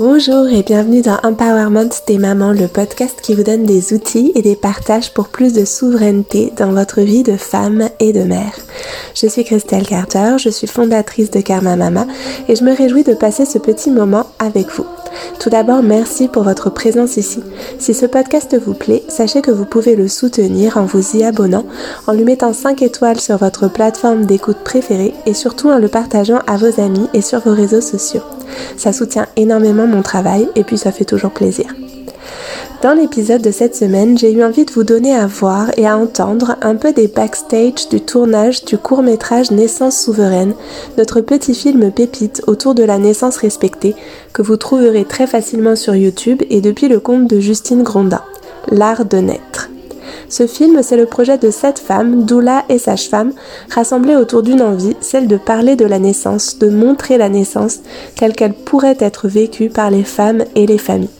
Bonjour et bienvenue dans Empowerment des mamans, le podcast qui vous donne des outils et des partages pour plus de souveraineté dans votre vie de femme et de mère. Je suis Christelle Carter, je suis fondatrice de Karma Mama et je me réjouis de passer ce petit moment avec vous. Tout d'abord, merci pour votre présence ici. Si ce podcast vous plaît, sachez que vous pouvez le soutenir en vous y abonnant, en lui mettant 5 étoiles sur votre plateforme d'écoute préférée et surtout en le partageant à vos amis et sur vos réseaux sociaux. Ça soutient énormément mon travail et puis ça fait toujours plaisir. Dans l'épisode de cette semaine, j'ai eu envie de vous donner à voir et à entendre un peu des backstage du tournage du court métrage Naissance souveraine, notre petit film pépite autour de la naissance respectée, que vous trouverez très facilement sur YouTube et depuis le compte de Justine Gronda, L'art de naître. Ce film, c'est le projet de sept femmes, doula et sage-femme, rassemblées autour d'une envie, celle de parler de la naissance, de montrer la naissance telle qu'elle pourrait être vécue par les femmes et les familles.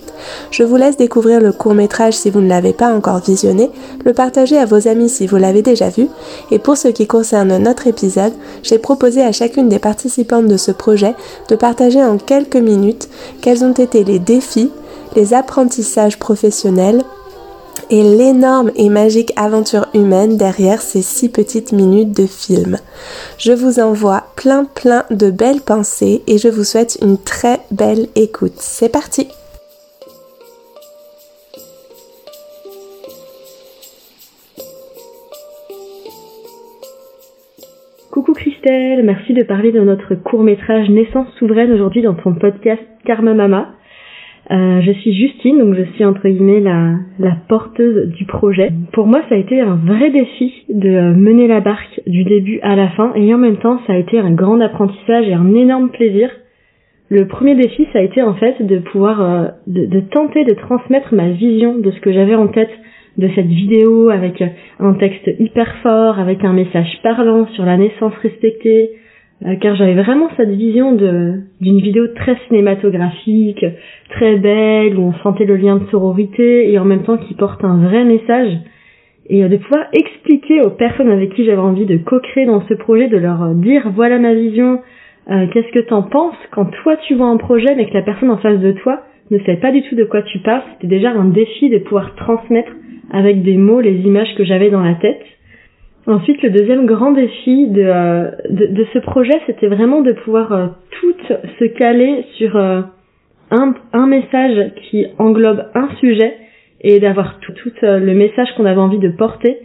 Je vous laisse découvrir le court métrage si vous ne l'avez pas encore visionné, le partager à vos amis si vous l'avez déjà vu, et pour ce qui concerne notre épisode, j'ai proposé à chacune des participantes de ce projet de partager en quelques minutes quels ont été les défis, les apprentissages professionnels et l'énorme et magique aventure humaine derrière ces six petites minutes de film. Je vous envoie plein plein de belles pensées et je vous souhaite une très belle écoute. C'est parti Merci de parler de notre court métrage Naissance souveraine aujourd'hui dans ton podcast Karma Mama. Euh, je suis Justine, donc je suis entre guillemets la, porteuse du projet. Pour moi, ça a été un vrai défi de mener la barque du début à la fin, et en même temps, ça a été un grand apprentissage et un énorme plaisir. Le premier défi, ça a été en fait de pouvoir, euh, de tenter de transmettre ma vision de ce que j'avais en tête de cette vidéo avec un texte hyper fort, avec un message parlant sur la naissance respectée, euh, car j'avais vraiment cette vision de d'une vidéo très cinématographique, très belle, où on sentait le lien de sororité et en même temps qui porte un vrai message. Et euh, de pouvoir expliquer aux personnes avec qui j'avais envie de co-créer dans ce projet, de leur dire voilà ma vision, euh, qu'est-ce que t'en penses quand toi tu vois un projet mais que la personne en face de toi ne sait pas du tout de quoi tu parles, c'était déjà un défi de pouvoir transmettre avec des mots les images que j'avais dans la tête. Ensuite, le deuxième grand défi de, euh, de, ce projet, c'était vraiment de pouvoir euh, tout se caler sur euh, un, un message qui englobe un sujet et d'avoir tout, tout le message qu'on avait envie de porter.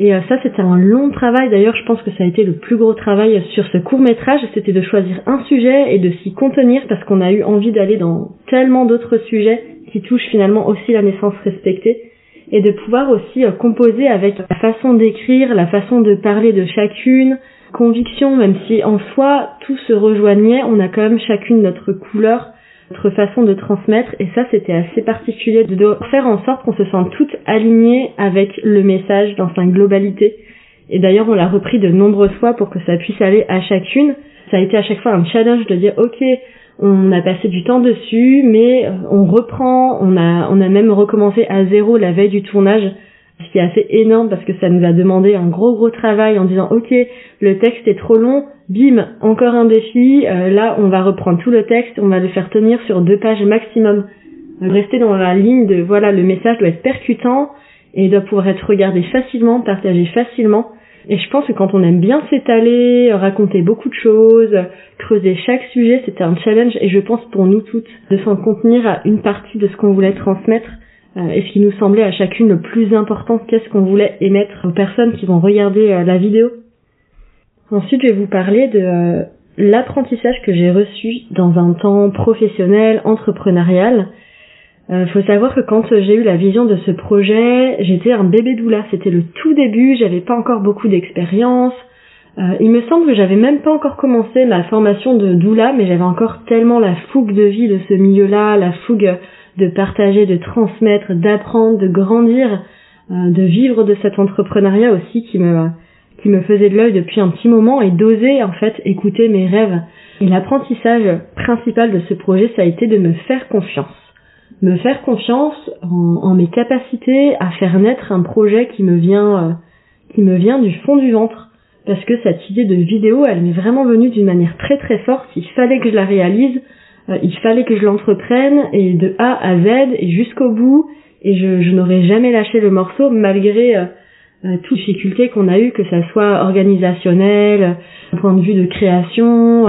Et ça, c'était un long travail. D'ailleurs, je pense que ça a été le plus gros travail sur ce court métrage. C'était de choisir un sujet et de s'y contenir parce qu'on a eu envie d'aller dans tellement d'autres sujets qui touchent finalement aussi la naissance respectée et de pouvoir aussi euh, composer avec la façon d'écrire, la façon de parler de chacune, conviction, même si en soi tout se rejoignait, on a quand même chacune notre couleur, notre façon de transmettre, et ça c'était assez particulier de faire en sorte qu'on se sente toutes alignées avec le message dans sa globalité. Et d'ailleurs on l'a repris de nombreuses fois pour que ça puisse aller à chacune. Ça a été à chaque fois un challenge de dire ok, on a passé du temps dessus, mais euh, on reprend, on a, on a même recommencé à zéro la veille du tournage, ce qui est assez énorme parce que ça nous a demandé un gros gros travail en disant ok, le texte est trop long, bim, encore un défi, euh, là on va reprendre tout le texte, on va le faire tenir sur deux pages maximum. Rester dans la ligne de voilà, le message doit être percutant et doit pouvoir être regardé facilement, partagé facilement et je pense que quand on aime bien s'étaler, raconter beaucoup de choses, creuser chaque sujet, c'était un challenge et je pense pour nous toutes de s'en contenir à une partie de ce qu'on voulait transmettre euh, et ce qui nous semblait à chacune le plus important, qu'est-ce qu'on voulait émettre aux personnes qui vont regarder euh, la vidéo. Ensuite, je vais vous parler de euh, l'apprentissage que j'ai reçu dans un temps professionnel, entrepreneurial, euh, faut savoir que quand j'ai eu la vision de ce projet, j'étais un bébé doula. C'était le tout début, j'avais pas encore beaucoup d'expérience. Euh, il me semble que j'avais même pas encore commencé ma formation de doula, mais j'avais encore tellement la fougue de vie de ce milieu-là, la fougue de partager, de transmettre, d'apprendre, de grandir, euh, de vivre de cet entrepreneuriat aussi qui me qui me faisait de l'œil depuis un petit moment et d'oser en fait écouter mes rêves. Et l'apprentissage principal de ce projet, ça a été de me faire confiance me faire confiance en, mes capacités à faire naître un projet qui me vient euh, qui me vient du fond du ventre parce que cette idée de vidéo elle m'est vraiment venue d'une manière très très forte il fallait que je la réalise il fallait que je l'entreprenne et de A à Z et jusqu'au bout et je, je n'aurais jamais lâché le morceau malgré euh, toutes les difficultés qu'on a eues, que ça soit organisationnel, point de vue de création.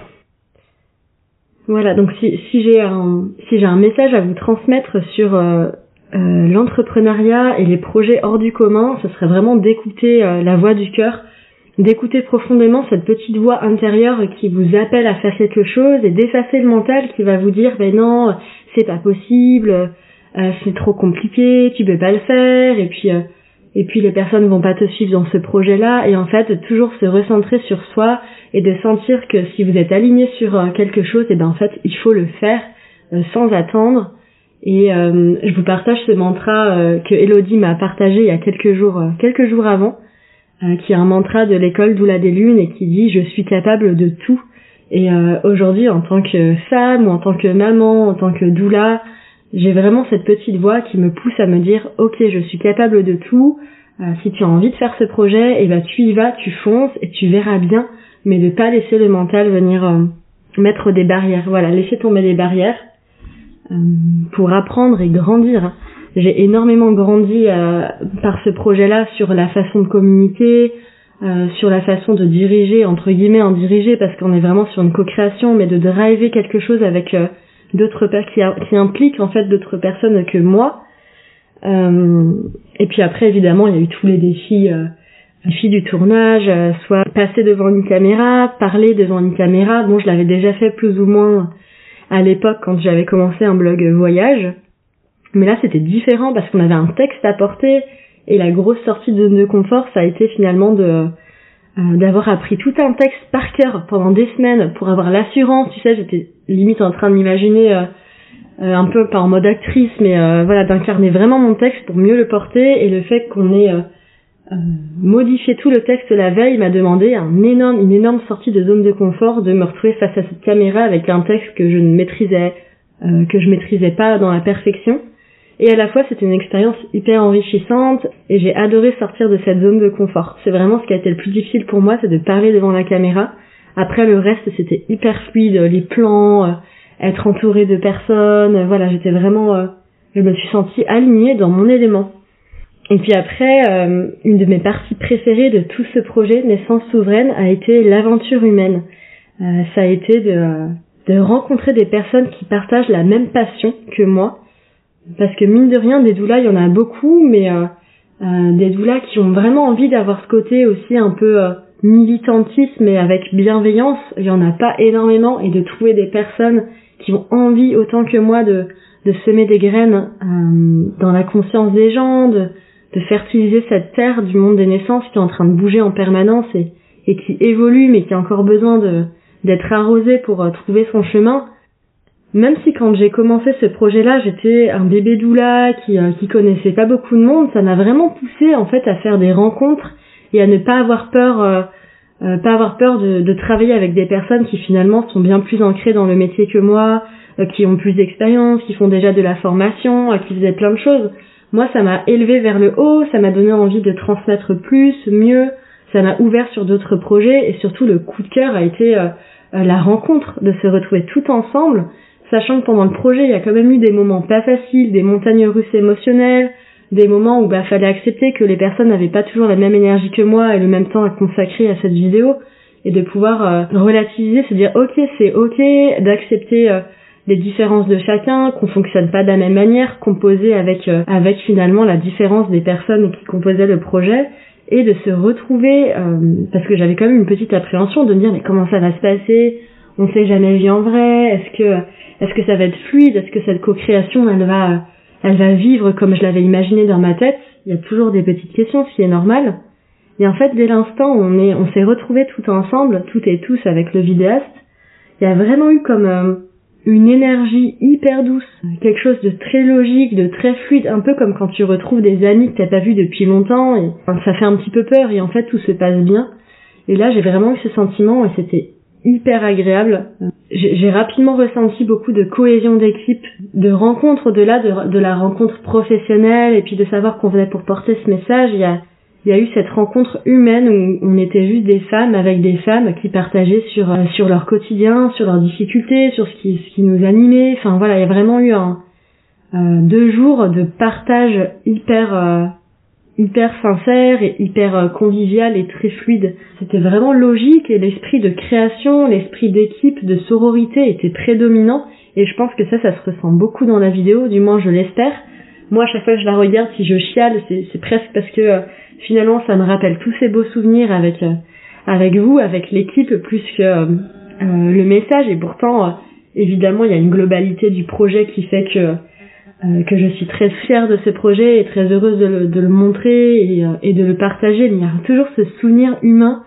Voilà, donc si, si j'ai un si j'ai un message à vous transmettre sur euh, euh, l'entrepreneuriat et les projets hors du commun, ce serait vraiment d'écouter la voix du cœur, d'écouter profondément cette petite voix intérieure qui vous appelle à faire quelque chose et d'effacer le mental qui va vous dire ben non, c'est pas possible, c'est trop compliqué, tu peux pas le faire et puis et puis les personnes vont pas te suivre dans ce projet-là. Et en fait toujours se recentrer sur soi et de sentir que si vous êtes aligné sur euh, quelque chose et ben en fait il faut le faire euh, sans attendre. Et euh, je vous partage ce mantra que Elodie m'a partagé il y a quelques jours quelques jours avant qui est un mantra de l'école Doula des Lunes et qui dit je suis capable de tout et aujourd'hui en tant que femme ou en tant que maman en tant que doula j'ai vraiment cette petite voix qui me pousse à me dire ok je suis capable de tout. Euh, si tu as envie de faire ce projet et eh ben tu y vas tu fonces et tu verras bien. Mais de pas laisser le mental venir euh, mettre des barrières. Voilà laisser tomber les barrières euh, pour apprendre et grandir. J'ai énormément grandi par ce projet là sur la façon de communiquer sur la façon de diriger entre guillemets en diriger parce qu'on est vraiment sur une co-création mais de driver quelque chose avec d'autres qui, qui impliquent en fait d'autres personnes que moi. Euh, et puis après évidemment il y a eu tous les défis, euh, défis du tournage, euh, soit passer devant une caméra, parler devant une caméra. Bon je l'avais déjà fait plus ou moins à l'époque quand j'avais commencé un blog voyage, mais là c'était différent parce qu'on avait un texte à porter et la grosse sortie de de confort ça a été finalement de euh, d'avoir appris tout un texte par cœur pendant des semaines pour avoir l'assurance, tu sais, j'étais limite en train de m'imaginer euh, euh, un peu pas en mode actrice, mais voilà, d'incarner vraiment mon texte pour mieux le porter et le fait qu'on ait modifié tout le texte la veille m'a demandé un énorme, une énorme sortie de zone de confort de me retrouver face à cette caméra avec un texte que je ne maîtrisais, que je maîtrisais pas dans la perfection. Et à la fois, c'était une expérience hyper enrichissante et j'ai adoré sortir de cette zone de confort. C'est vraiment ce qui a été le plus difficile pour moi, c'est de parler devant la caméra. Après, le reste, c'était hyper fluide, les plans, euh, être entouré de personnes, voilà, j'étais vraiment, euh, je me suis sentie alignée dans mon élément. Et puis après, euh, une de mes parties préférées de tout ce projet Naissance souveraine a été l'aventure humaine. ça a été de, de rencontrer des personnes qui partagent la même passion que moi parce que mine de rien, des doulas, il y en a beaucoup, mais euh, euh, des doulas qui ont vraiment envie d'avoir ce côté aussi un peu euh, militantisme et avec bienveillance, il y en a pas énormément, et de trouver des personnes qui ont envie autant que moi de, semer des graines dans la conscience des gens, de, de fertiliser cette terre du monde des naissances qui est en train de bouger en permanence et, et qui évolue mais qui a encore besoin de d'être arrosée pour trouver son chemin même si quand j'ai commencé ce projet-là, j'étais un bébé doula qui, euh, qui connaissait pas beaucoup de monde, ça m'a vraiment poussé en fait à faire des rencontres et à ne pas avoir peur, euh, euh, pas avoir peur de, de, travailler avec des personnes qui finalement sont bien plus ancrées dans le métier que moi, qui ont plus d'expérience, qui font déjà de la formation, qui faisaient plein de choses. Moi, ça m'a élevé vers le haut, ça m'a donné envie de transmettre plus, mieux, ça m'a ouvert sur d'autres projets et surtout le coup de cœur a été la rencontre, de se retrouver tout ensemble sachant que pendant le projet, il y a quand même eu des moments pas faciles, des montagnes russes émotionnelles, des moments où bah fallait accepter que les personnes n'avaient pas toujours la même énergie que moi et le même temps à consacrer à cette vidéo et de pouvoir euh, relativiser, se dire ok c'est ok, d'accepter euh, les différences de chacun, qu'on fonctionne pas de la même manière, composer avec euh, avec finalement la différence des personnes qui composaient le projet et de se retrouver parce que j'avais quand même une petite appréhension de me dire mais comment ça va se passer, on s'est jamais vu en vrai, est-ce que est-ce que ça va être fluide? Est-ce que cette co-création, elle va, elle va vivre comme je l'avais imaginé dans ma tête? Il y a toujours des petites questions, ce qui est normal. Et en fait, dès l'instant où on est, on s'est retrouvés tout ensemble, toutes et tous avec le vidéaste, il y a vraiment eu comme euh, une énergie hyper douce, quelque chose de très logique, de très fluide, un peu comme quand tu retrouves des amis que t'as pas vus depuis longtemps et ça fait un petit peu peur et en fait tout se passe bien. Et là, j'ai vraiment eu ce sentiment et c'était hyper agréable. J'ai rapidement ressenti beaucoup de cohésion d'équipe, de rencontre au-delà de, de, la rencontre professionnelle et puis de savoir qu'on venait pour porter ce message. Il y a, il y a eu cette rencontre humaine où on était juste des femmes avec des femmes qui partageaient sur euh, sur leur quotidien, sur leurs difficultés, sur ce qui ce qui nous animait. Enfin voilà, il y a vraiment eu un euh, deux jours de partage hyper euh, hyper sincère et hyper convivial et très fluide. C'était vraiment logique et l'esprit de création, l'esprit d'équipe, de sororité était prédominant et je pense que ça, ça se ressent beaucoup dans la vidéo, du moins je l'espère. Moi, à chaque fois que je la regarde, si je chiale, c'est presque parce que finalement ça me rappelle tous ces beaux souvenirs avec euh, avec vous, avec l'équipe plus que euh, euh, le message et pourtant évidemment il y a une globalité du projet qui fait que que je suis très fière de ce projet et très heureuse de le, de le montrer et, et, de le partager mais il y a toujours ce souvenir humain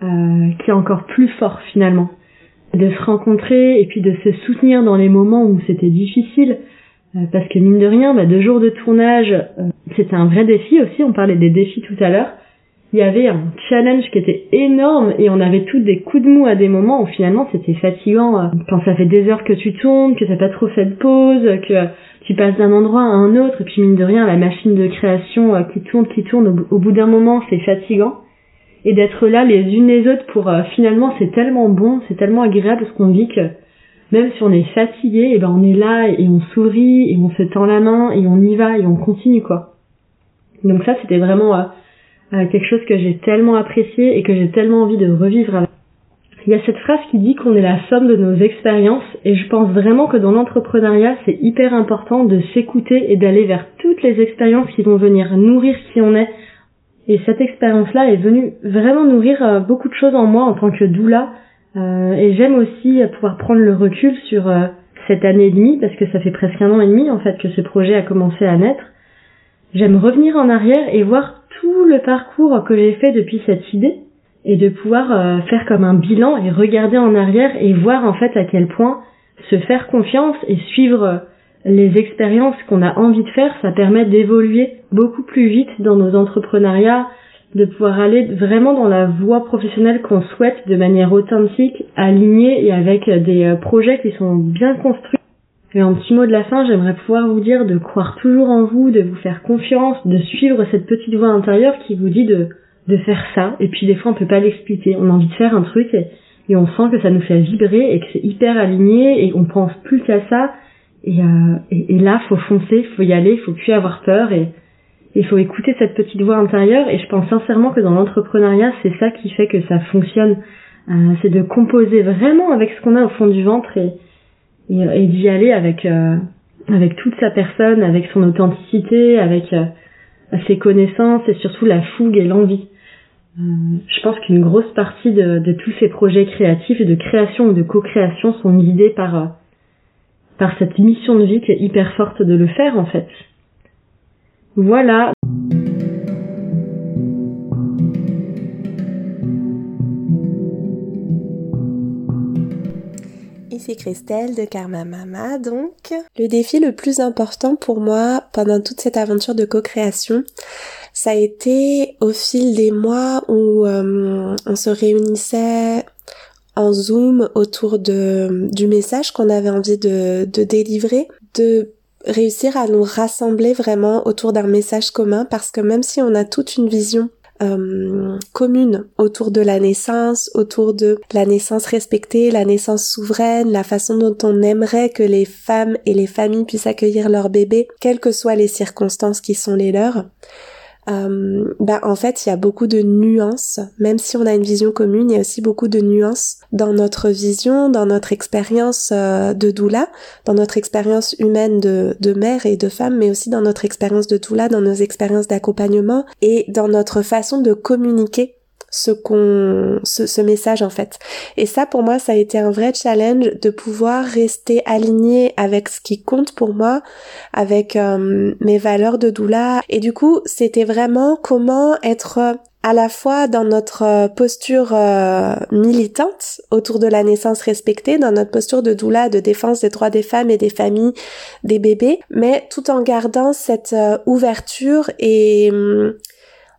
qui est encore plus fort finalement de se rencontrer et puis de se soutenir dans les moments où c'était difficile euh, parce que mine de rien, bah, deux jours de tournage, euh, c'était un vrai défi aussi. On parlait des défis tout à l'heure. Il y avait un challenge qui était énorme et on avait tous des coups de mou à des moments où finalement c'était fatigant euh, quand ça fait des heures que tu tournes, que t'as pas trop fait de pause, que tu passes d'un endroit à un autre et puis mine de rien la machine de création qui tourne, qui tourne, au, bout d'un moment c'est fatigant et d'être là les unes les autres pour finalement c'est tellement bon, c'est tellement agréable ce qu'on vit que même si on est fatigué, et eh ben on est là et on sourit et on se tend la main et on y va et on continue quoi. Donc ça c'était vraiment euh, euh, quelque chose que j'ai tellement apprécié et que j'ai tellement envie de revivre. Il y a cette phrase qui dit qu'on est la somme de nos expériences et je pense vraiment que dans l'entrepreneuriat c'est hyper important de s'écouter et d'aller vers toutes les expériences qui vont venir nourrir qui on est. Et cette expérience-là est venue vraiment nourrir euh, beaucoup de choses en moi en tant que doula, euh, et j'aime aussi pouvoir prendre le recul sur euh, cette année et demie, parce que ça fait presque un an et demi en fait que ce projet a commencé à naître. J'aime revenir en arrière et voir tout le parcours que j'ai fait depuis cette idée et de pouvoir euh, faire comme un bilan et regarder en arrière et voir en fait à quel point se faire confiance et suivre les expériences qu'on a envie de faire, ça permet d'évoluer beaucoup plus vite dans nos entrepreneuriats, de pouvoir aller vraiment dans la voie professionnelle qu'on souhaite de manière authentique, alignée et avec des euh, projets qui sont bien construits. Et en petit mot de la fin, j'aimerais pouvoir vous dire de croire toujours en vous, de vous faire confiance, de suivre cette petite voix intérieure qui vous dit de, de faire ça. Et puis des fois, on peut pas l'expliquer. On a envie de faire un truc et, on sent que ça nous fait vibrer et que c'est hyper aligné et on pense plus qu'à ça. Et, euh, et, et, là, faut foncer, faut y aller, faut plus avoir peur et, il faut écouter cette petite voix intérieure et je pense sincèrement que dans l'entrepreneuriat, c'est ça qui fait que ça fonctionne. Euh, c'est de composer vraiment avec ce qu'on a au fond du ventre et, et, d'y aller avec, euh, avec toute sa personne, avec son authenticité, avec euh, ses connaissances et surtout la fougue et l'envie. je pense qu'une grosse partie de, tous ces projets créatifs et de création ou de co-création sont guidés par, par cette mission de vie qui est hyper forte de le faire en fait. Voilà. Ici Christelle de Karma Mama donc. Le défi le plus important pour moi pendant toute cette aventure de co-création, ça a été au fil des mois où euh, on se réunissait en zoom autour de, du message qu'on avait envie de délivrer, de réussir à nous rassembler vraiment autour d'un message commun parce que même si on a toute une vision euh, commune autour de la naissance, autour de la naissance respectée, la naissance souveraine, la façon dont on aimerait que les femmes et les familles puissent accueillir leurs bébés, quelles que soient les circonstances qui sont les leurs, euh, bah en fait il y a beaucoup de nuances, même si on a une vision commune, il y a aussi beaucoup de nuances dans notre vision, dans notre expérience euh, de doula, dans notre expérience humaine de, de mère et de femme, mais aussi dans notre expérience de doula, dans nos expériences d'accompagnement et dans notre façon de communiquer ce qu'on ce, ce, message en fait. Et ça pour moi ça a été un vrai challenge de pouvoir rester aligné avec ce qui compte pour moi, avec euh, mes valeurs de doula et du coup, c'était vraiment comment être à la fois dans notre posture euh, militante autour de la naissance respectée, dans notre posture de doula, de défense des droits des femmes et des familles, des bébés, mais tout en gardant cette euh, ouverture et hum,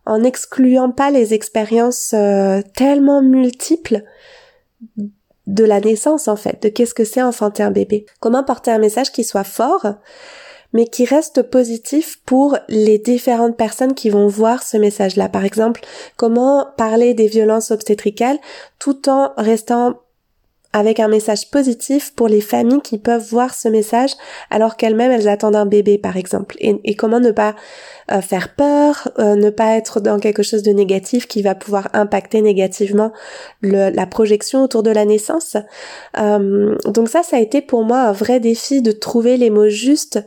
en n'excluant pas les expériences euh, tellement multiples de la naissance en fait, de qu'est-ce que c'est enfanter un bébé. Comment porter un message qui soit fort mais qui reste positif pour les différentes personnes qui vont voir ce message-là. Par exemple, comment parler des violences obstétricales tout en restant avec un message positif pour les familles qui peuvent voir ce message alors qu'elles-mêmes elles attendent un bébé par exemple et, comment ne pas euh, faire peur, euh, ne pas être dans quelque chose de négatif qui va pouvoir impacter négativement la projection autour de la naissance? Euh, donc ça, ça a été pour moi un vrai défi de trouver les mots justes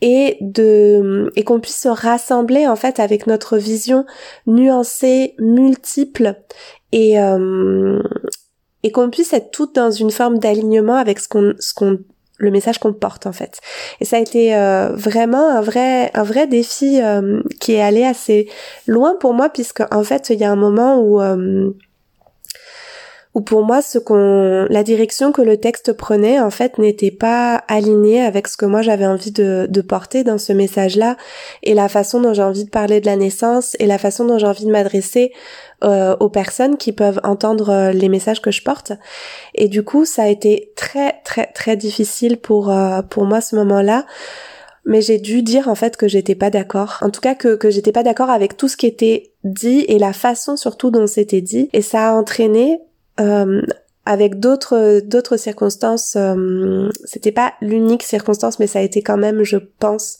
et de et qu'on puisse se rassembler en fait avec notre vision nuancée, multiple et et qu'on puisse être toutes dans une forme d'alignement avec ce qu'on ce qu'on le message qu'on porte en fait. Et ça a été euh, vraiment un vrai un vrai défi euh, qui est allé assez loin pour moi puisque en fait il y a un moment où euh, où pour moi ce qu'on la direction que le texte prenait en fait n'était pas alignée avec ce que moi j'avais envie de, de porter dans ce message là et la façon dont j'ai envie de parler de la naissance et la façon dont j'ai envie de m'adresser euh, aux personnes qui peuvent entendre euh, les messages que je porte. Et du coup, ça a été très très très difficile pour euh, pour moi ce moment-là. Mais j'ai dû dire en fait que j'étais pas d'accord. En tout cas que que j'étais pas d'accord avec tout ce qui était dit et la façon surtout dont c'était dit. Et ça a entraîné avec d'autres d'autres circonstances euh, c'était pas l'unique circonstance mais ça a été quand même je pense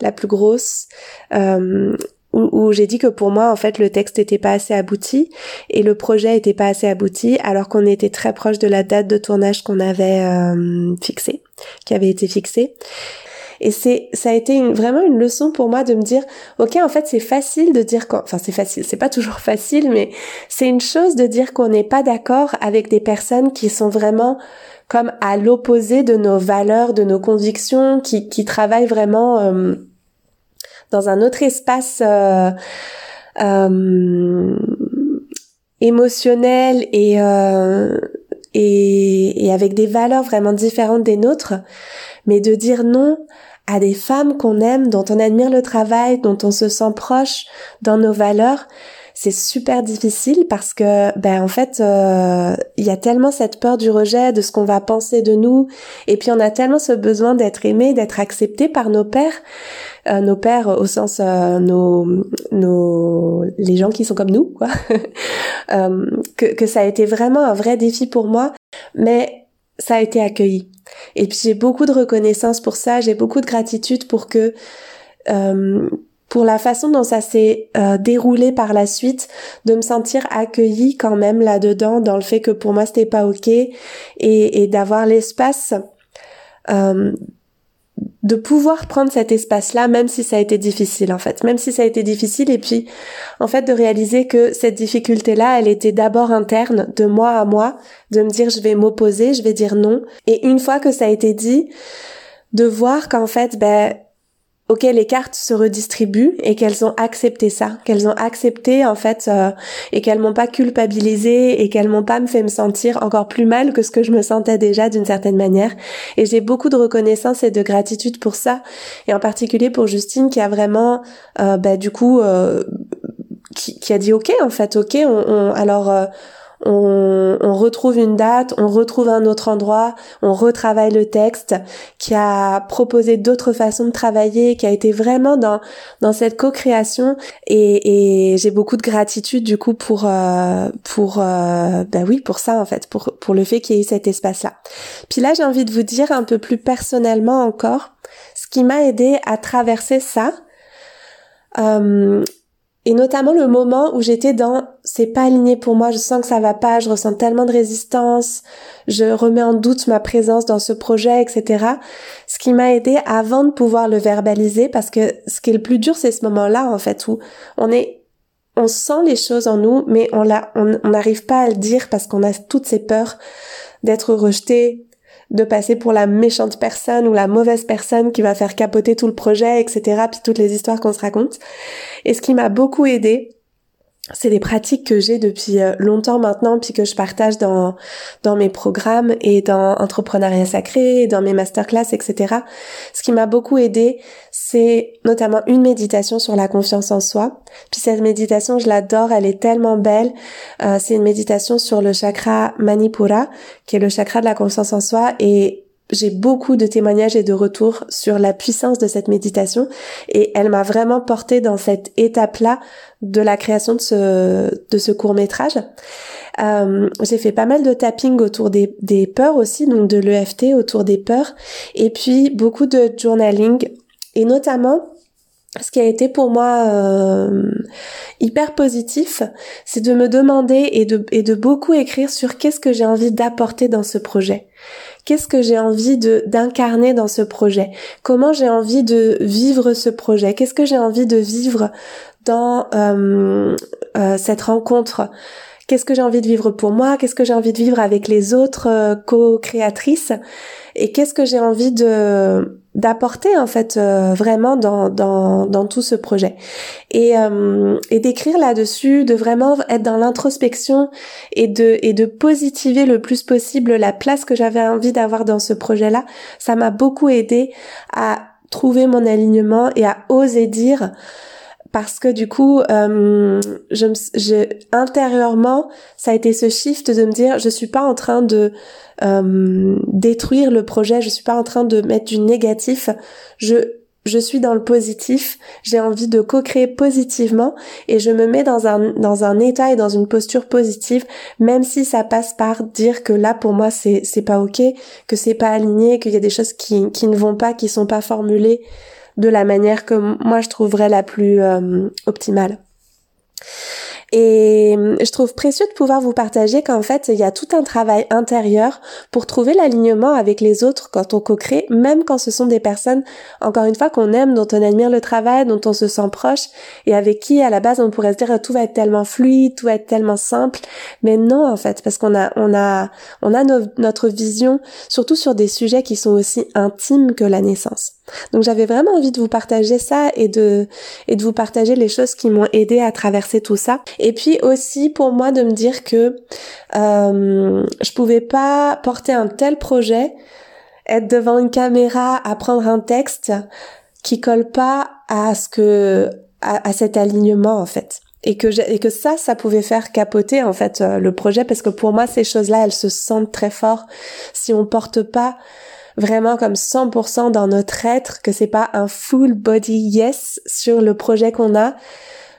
la plus grosse euh, où, j'ai dit que pour moi en fait le texte était pas assez abouti et le projet était pas assez abouti alors qu'on était très proche de la date de tournage qu'on avait euh, fixée qui avait été fixée. Et c'est ça a été une, vraiment une leçon pour moi de me dire ok en fait c'est facile de dire qu'on enfin c'est facile c'est pas toujours facile mais c'est une chose de dire qu'on n'est pas d'accord avec des personnes qui sont vraiment comme à l'opposé de nos valeurs de nos convictions qui qui travaillent vraiment euh, dans un autre espace euh, euh, émotionnel et, euh, et, et avec des valeurs vraiment différentes des nôtres, mais de dire non à des femmes qu'on aime, dont on admire le travail, dont on se sent proche dans nos valeurs, c'est super difficile parce que ben en fait euh, il y a tellement cette peur du rejet de ce qu'on va penser de nous. Et puis on a tellement ce besoin d'être aimé d'être accepté par nos pères euh, nos pères au sens euh, nos nos les gens qui sont comme nous quoi. Que que ça a été vraiment un vrai défi pour moi mais ça a été accueilli. Et puis j'ai beaucoup de reconnaissance pour ça j'ai beaucoup de gratitude pour que pour la façon dont ça s'est euh, déroulé par la suite, de me sentir accueillie quand même là-dedans, dans le fait que pour moi c'était pas ok, et, et d'avoir l'espace euh, de pouvoir prendre cet espace-là, même si ça a été difficile en fait, même si ça a été difficile, et puis en fait de réaliser que cette difficulté-là, elle était d'abord interne, de moi à moi, de me dire je vais m'opposer, je vais dire non, et une fois que ça a été dit, de voir qu'en fait, ben ok les cartes se redistribuent et qu'elles ont accepté ça, qu'elles ont accepté en fait euh, et qu'elles m'ont pas culpabilisé et qu'elles m'ont pas me fait me sentir encore plus mal que ce que je me sentais déjà d'une certaine manière. Et j'ai beaucoup de reconnaissance et de gratitude pour ça et en particulier pour Justine qui a vraiment euh, bah, du coup euh, qui, qui, a dit ok en fait ok on, on alors on, on, retrouve une date, on retrouve un autre endroit, on retravaille le texte, qui a proposé d'autres façons de travailler, qui a été vraiment dans dans cette co-création et, et j'ai beaucoup de gratitude du coup pour euh, pour bah oui pour ça en fait pour pour le fait qu'il y ait eu cet espace là. Puis là j'ai envie de vous dire un peu plus personnellement encore ce qui m'a aidé à traverser ça. Euh, et notamment le moment où j'étais dans c'est pas aligné pour moi, je sens que ça va pas, je ressens tellement de résistance, je remets en doute ma présence dans ce projet, etc. Ce qui m'a aidé avant de pouvoir le verbaliser parce que ce qui est le plus dur c'est ce moment-là en fait où on est on sent les choses en nous mais on l'a on n'arrive pas à le dire parce qu'on a toutes ces peurs d'être rejeté, de passer pour la méchante personne ou la mauvaise personne qui va faire capoter tout le projet, etc. Puis toutes les histoires qu'on se raconte. Et ce qui m'a beaucoup aidé, c'est des pratiques que j'ai depuis euh, longtemps maintenant puis que je partage dans dans mes programmes et dans entrepreneuriat sacré dans mes masterclass etc ce qui m'a beaucoup aidé c'est notamment une méditation sur la confiance en soi. Puis cette méditation je l'adore elle est tellement belle. Euh, c'est une méditation sur le chakra manipura qui est le chakra de la confiance en soi et j'ai beaucoup de témoignages et de retours sur la puissance de cette méditation et elle m'a vraiment porté dans cette étape-là de la création de ce, de ce court métrage. Euh, j'ai fait pas mal de tapping autour des, des peurs aussi, donc de l'EFT autour des peurs, et puis beaucoup de journaling, et notamment ce qui a été pour moi euh, hyper positif, c'est de me demander et de, et de beaucoup écrire sur qu'est-ce que j'ai envie d'apporter dans ce projet. Qu'est-ce que j'ai envie de d'incarner dans ce projet? Comment j'ai envie de vivre ce projet? Qu'est-ce que j'ai envie de vivre dans euh, euh, cette rencontre? Qu'est-ce que j'ai envie de vivre pour moi Qu'est-ce que j'ai envie de vivre avec les autres euh, co-créatrices Et qu'est-ce que j'ai envie de d'apporter en fait euh, vraiment dans, dans, dans tout ce projet. Et, euh, et d'écrire là-dessus de vraiment être dans l'introspection et de et de positiver le plus possible la place que j'avais envie d'avoir dans ce projet là ça m'a beaucoup aidé à trouver mon alignement et à oser dire parce que du coup, euh, je, je, intérieurement, ça a été ce shift de me dire, je suis pas en train de euh, détruire le projet, je suis pas en train de mettre du négatif, je je suis dans le positif, j'ai envie de co-créer positivement et je me mets dans un dans un état et dans une posture positive, même si ça passe par dire que là pour moi c'est c'est pas ok, que c'est pas aligné, qu'il y a des choses qui qui ne vont pas, qui sont pas formulées de la manière que moi je trouverais la plus euh, optimale. Et euh, je trouve précieux de pouvoir vous partager qu'en fait, il y a tout un travail intérieur pour trouver l'alignement avec les autres quand on co-crée, même quand ce sont des personnes, encore une fois, qu'on aime, dont on admire le travail, dont on se sent proche et avec qui, à la base, on pourrait se dire tout va être tellement fluide, tout va être tellement simple. Mais non, en fait, parce qu'on a, on a, on a notre vision, surtout sur des sujets qui sont aussi intimes que la naissance. Donc j'avais vraiment envie de vous partager ça et de et de vous partager les choses qui m'ont aidé à traverser tout ça. Et puis aussi pour moi de me dire que euh, je pouvais pas porter un tel projet, être devant une caméra, apprendre un texte qui colle pas à ce que à, cet alignement en fait. Et que, et que ça, ça pouvait faire capoter en fait euh, le projet parce que pour moi ces choses-là, elles se sentent très fort si on porte pas vraiment comme 100% dans notre être, que c'est pas un full body yes sur le projet qu'on a.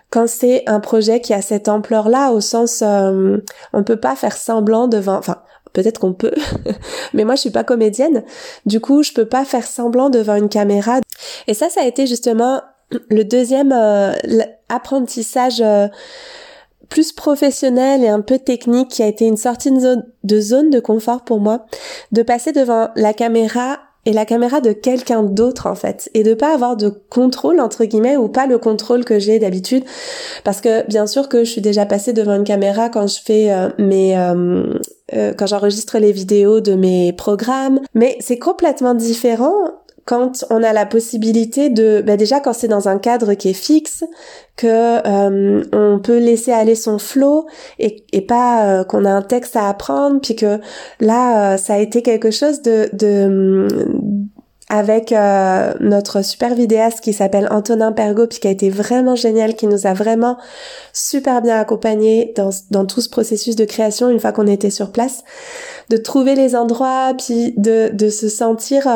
Quand c'est un projet qui a cette ampleur-là, au sens, euh, on peut pas faire semblant devant, enfin, peut-être qu'on peut, mais moi je suis pas comédienne, du coup je peux pas faire semblant devant une caméra. Et ça, ça a été justement le deuxième euh, apprentissage euh, plus professionnel et un peu technique qui a été une sortie de zone, de zone de confort pour moi, de passer devant la caméra et la caméra de quelqu'un d'autre en fait et de pas avoir de contrôle entre guillemets ou pas le contrôle que j'ai d'habitude parce que bien sûr que je suis déjà passée devant une caméra quand je fais euh, mes euh, euh, quand j'enregistre les vidéos de mes programmes mais c'est complètement différent quand on a la possibilité de, ben déjà quand c'est dans un cadre qui est fixe, que euh, on peut laisser aller son flow et, et pas euh, qu'on a un texte à apprendre, puis que là euh, ça a été quelque chose de, de avec notre super vidéaste qui s'appelle Antonin Pergo, puis qui a été vraiment génial, qui nous a vraiment super bien accompagnés dans, dans tout ce processus de création une fois qu'on était sur place, de trouver les endroits, puis de, de se sentir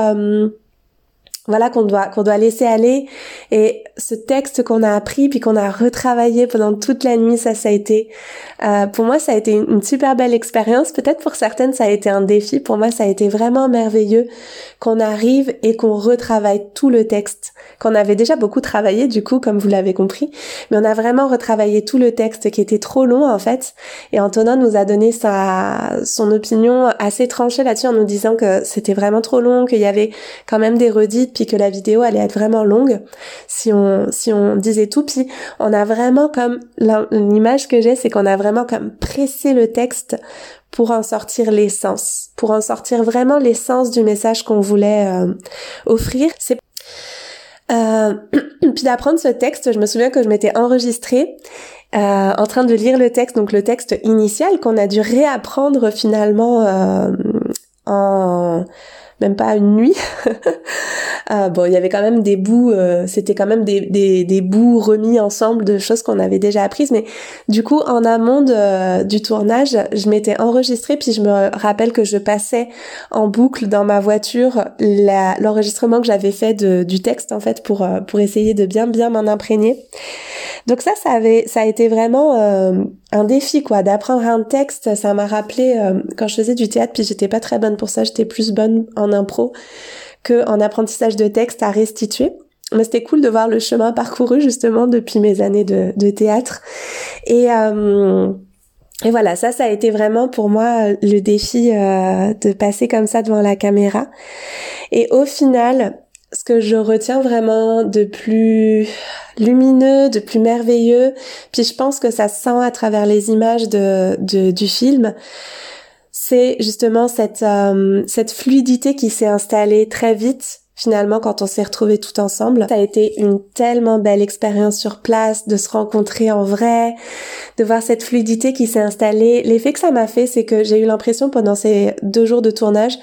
voilà qu'on doit qu'on doit laisser aller. Et ce texte qu'on a appris puis qu'on a retravaillé pendant toute la nuit ça ça a été euh, pour moi ça a été une, super belle expérience. Peut-être pour certaines ça a été un défi. Pour moi ça a été vraiment merveilleux qu'on arrive et qu'on retravaille tout le texte qu'on avait déjà beaucoup travaillé du coup comme vous l'avez compris. Mais on a vraiment retravaillé tout le texte qui était trop long en fait. Et Antonin nous a donné sa son opinion assez tranchée là-dessus en nous disant que c'était vraiment trop long qu'il y avait quand même des redites puis que la vidéo allait être vraiment longue si on si on disait tout. Puis on a vraiment comme l'image que j'ai c'est qu'on a vraiment comme pressé le texte pour en sortir l'essence pour en sortir vraiment l'essence du message qu'on voulait euh, offrir. C'est euh, puis d'apprendre ce texte, je me souviens que je m'étais enregistrée euh, en train de lire le texte, donc le texte initial qu'on a dû réapprendre finalement euh, en même pas une nuit. euh, bon, il y avait quand même des bouts, euh, c'était quand même des, des, des, bouts remis ensemble de choses qu'on avait déjà apprises, mais du coup, en amont du tournage, je m'étais enregistrée, puis je me rappelle que je passais en boucle dans ma voiture l'enregistrement que j'avais fait de, du texte, en fait, pour, euh, pour essayer de bien, bien m'en imprégner. Donc ça, ça avait, ça a été vraiment euh, un défi, quoi, d'apprendre un texte. Ça m'a rappelé quand je faisais du théâtre, puis j'étais pas très bonne pour ça, j'étais plus bonne en impro que en apprentissage de texte à restituer. Mais c'était cool de voir le chemin parcouru justement depuis mes années de, de théâtre. Et, euh, et voilà, ça, ça a été vraiment pour moi le défi euh, de passer comme ça devant la caméra. Et au final, ce que je retiens vraiment de plus lumineux, de plus merveilleux, puis je pense que ça se sent à travers les images de, de du film, c'est justement cette euh, cette fluidité qui s'est installée très vite finalement quand on s'est retrouvés tout ensemble. Ça a été une tellement belle expérience sur place de se rencontrer en vrai, de voir cette fluidité qui s'est installée. L'effet que ça m'a fait, c'est que j'ai eu l'impression pendant ces deux jours de tournage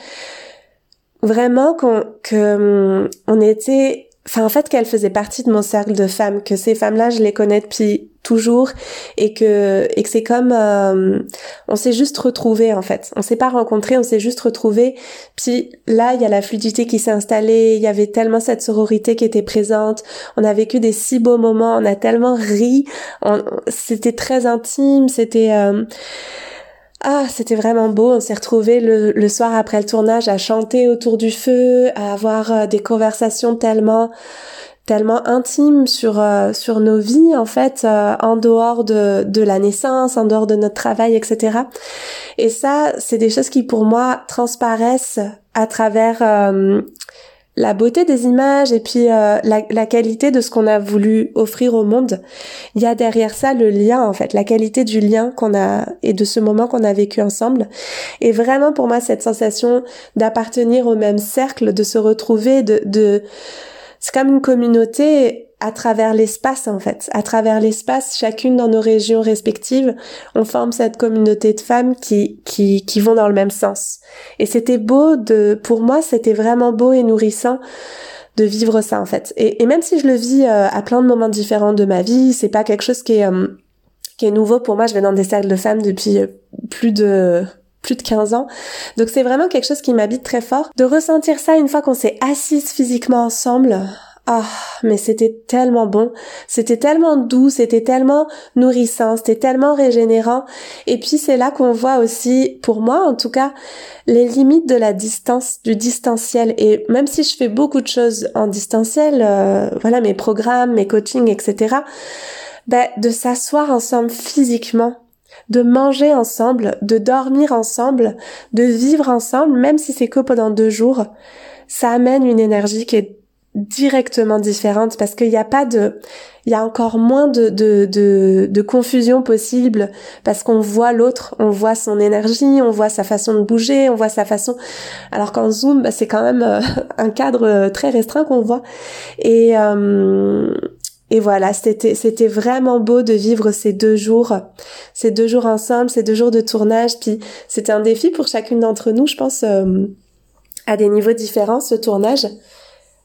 vraiment qu'on que on était enfin en fait qu'elle faisait partie de mon cercle de femmes, que ces femmes-là je les connais depuis toujours et que et que c'est comme euh, on s'est juste retrouvés en fait. On s'est pas rencontrés, on s'est juste retrouvés. Puis là, il y a la fluidité qui s'est installée, il y avait tellement cette sororité qui était présente. On a vécu des si beaux moments, on a tellement ri, c'était très intime, c'était euh, ah, c'était vraiment beau. On s'est retrouvés le, le, soir après le tournage à chanter autour du feu, à avoir euh, des conversations tellement tellement intimes sur euh, sur nos vies en fait euh, en dehors de de la naissance en dehors de notre travail etc et ça c'est des choses qui pour moi transparaissent à travers la beauté des images et puis euh, la, la, qualité de ce qu'on a voulu offrir au monde, il y a derrière ça le lien en fait, la qualité du lien qu'on a et de ce moment qu'on a vécu ensemble. Et vraiment pour moi cette sensation d'appartenir au même cercle, de se retrouver, de, de c'est comme une communauté à travers l'espace en fait, à travers l'espace, chacune dans nos régions respectives, on forme cette communauté de femmes qui qui qui vont dans le même sens. Et c'était beau de, pour moi, c'était vraiment beau et nourrissant de vivre ça en fait. Et, et même si je le vis euh, à plein de moments différents de ma vie, c'est pas quelque chose qui est euh, qui est nouveau pour moi. Je vais dans des cercles de femmes depuis euh, plus de plus de 15 ans. Donc c'est vraiment quelque chose qui m'habite très fort. De ressentir ça une fois qu'on s'est assises physiquement ensemble, ah, mais c'était tellement bon, c'était tellement doux, c'était tellement nourrissant, c'était tellement régénérant. Et puis c'est là qu'on voit aussi, pour moi en tout cas, les limites de la distance, du distanciel. Et même si je fais beaucoup de choses en distanciel, euh, voilà mes programmes, mes coachings, etc. Ben, de s'asseoir ensemble physiquement, de manger ensemble, de dormir ensemble, de vivre ensemble, même si c'est que pendant deux jours, ça amène une énergie qui est directement différente parce qu'il n'y a pas de il y a encore moins de de, de, de confusion possible parce qu'on voit l'autre on voit son énergie on voit sa façon de bouger on voit sa façon alors qu'en zoom bah, c'est quand même euh, un cadre euh, très restreint qu'on voit et euh, et voilà, c'était c'était vraiment beau de vivre ces deux jours, ces deux jours ensemble, ces deux jours de tournage. Puis c'était un défi pour chacune d'entre nous, je pense, à des niveaux différents ce tournage.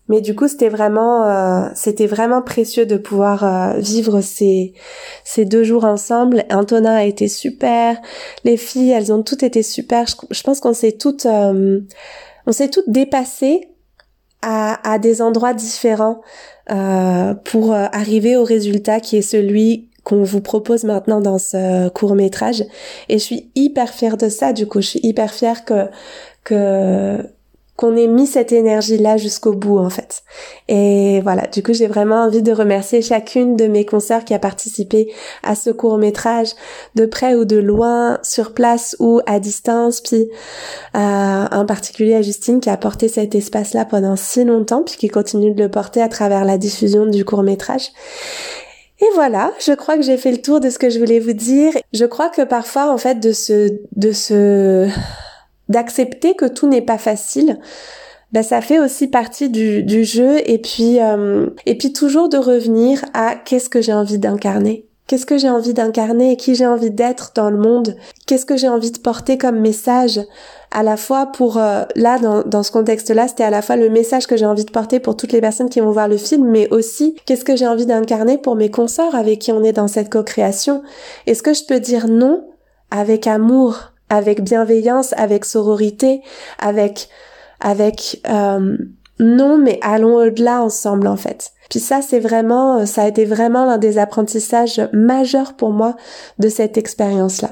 Mais du coup, c'était vraiment, euh, c'était vraiment précieux de pouvoir euh, vivre ces ces deux jours ensemble. Antonin a été super, les filles, elles ont toutes été super. Je, pense qu'on s'est toutes, euh, on s'est toutes dépassées à, à des endroits différents pour arriver au résultat qui est celui qu'on vous propose maintenant dans ce court métrage. Et je suis hyper fière de ça. Du coup, je suis hyper fière que que qu'on ait mis cette énergie-là jusqu'au bout en fait. Et voilà, du coup j'ai vraiment envie de remercier chacune de mes concerts qui a participé à ce court métrage, de près ou de loin, sur place ou à distance, puis euh, en particulier à Justine qui a porté cet espace-là pendant si longtemps, puis qui continue de le porter à travers la diffusion du court métrage. Et voilà, je crois que j'ai fait le tour de ce que je voulais vous dire. Je crois que parfois, en fait, de ce, de ce, d'accepter que tout n'est pas facile, ben ça fait aussi partie du, du jeu et puis euh, et puis toujours de revenir à qu'est-ce que j'ai envie d'incarner. Qu'est-ce que j'ai envie d'incarner et qui j'ai envie d'être dans le monde? Qu'est-ce que j'ai envie de porter comme message à la fois pour euh, là dans, dans ce contexte-là, c'était à la fois le message que j'ai envie de porter pour toutes les personnes qui vont voir le film, mais aussi qu'est-ce que j'ai envie d'incarner pour mes consorts avec qui on est dans cette co-création? Est-ce que je peux dire non avec amour, avec bienveillance, avec sororité, avec avec euh, non, mais allons au-delà ensemble en fait. Puis ça, c'est vraiment, ça a été vraiment l'un des apprentissages majeurs pour moi de cette expérience-là.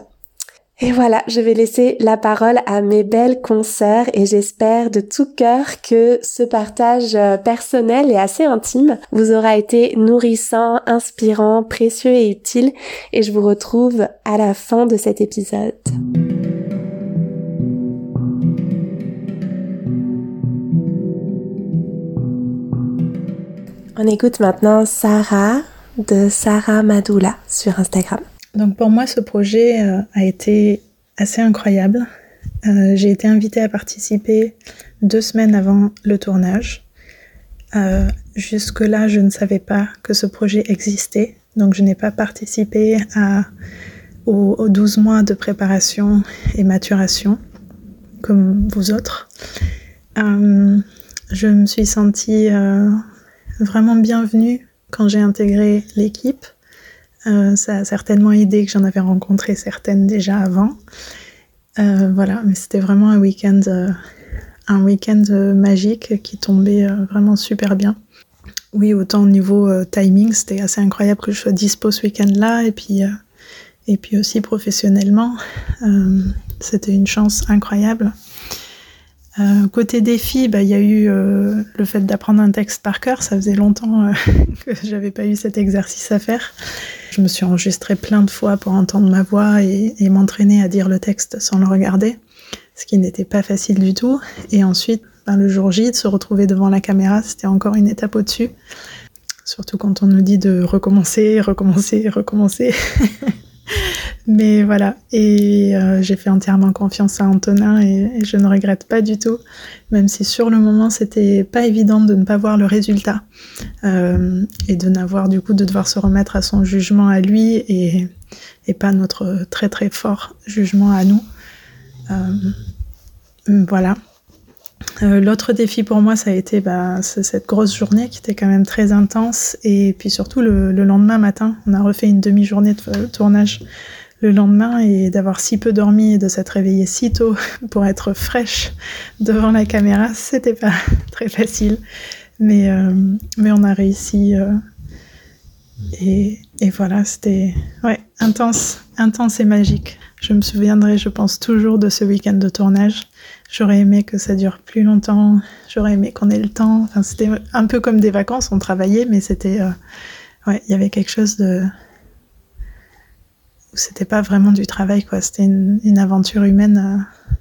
Et voilà, je vais laisser la parole à mes belles consoeurs et j'espère de tout cœur que ce partage euh, personnel et assez intime vous aura été nourrissant, inspirant, précieux et utile et je vous retrouve à la fin de cet épisode. On écoute maintenant Sarah de Sarah Madoula sur Instagram. Donc pour moi, ce projet euh, a été assez incroyable. Euh, j'ai été invitée à participer deux semaines avant le tournage. Euh, Jusque-là, je ne savais pas que ce projet existait, donc je n'ai pas participé à, aux, aux, 12 mois de préparation et maturation, comme vous autres. Je me suis sentie vraiment bienvenue quand j'ai intégré l'équipe. Euh, ça a certainement aidé que j'en avais rencontré certaines déjà avant. Euh, voilà, mais c'était vraiment un week-end, euh, un week-end magique qui tombait vraiment super bien. Oui, autant au niveau timing, c'était assez incroyable que je sois dispo ce week-end-là, et puis et puis aussi professionnellement, c'était une chance incroyable. Euh, côté défi, bah, il y a eu euh, le fait d'apprendre un texte par cœur. Ça faisait longtemps euh, que j'avais pas eu cet exercice à faire. Je me suis enregistrée plein de fois pour entendre ma voix et, et m'entraîner à dire le texte sans le regarder, ce qui n'était pas facile du tout. Et ensuite, bah, le jour J, de se retrouver devant la caméra, c'était encore une étape au-dessus. Surtout quand on nous dit de recommencer, recommencer, recommencer. Mais voilà, et euh, j'ai fait entièrement confiance à Antonin et, je ne regrette pas du tout, même si sur le moment c'était pas évident de ne pas voir le résultat euh, et de n'avoir du coup de devoir se remettre à son jugement à lui et, pas notre très très fort jugement à nous. Euh, voilà. L'autre défi pour moi, ça a été bah, cette grosse journée qui était quand même très intense. Et puis surtout, le, le lendemain matin, on a refait une demi-journée de tournage le lendemain et d'avoir si peu dormi et de s'être réveillée si tôt pour être fraîche devant la caméra, c'était pas très facile. Mais, euh, mais on a réussi. Euh, et, et, voilà, c'était ouais, intense, intense et magique. Je me souviendrai, je pense, toujours de ce week-end de tournage. J'aurais aimé que ça dure plus longtemps. J'aurais aimé qu'on ait le temps. Enfin, c'était un peu comme des vacances. On travaillait, mais c'était, euh, ouais, il y avait quelque chose de, c'était pas vraiment du travail, quoi. C'était une, aventure humaine euh,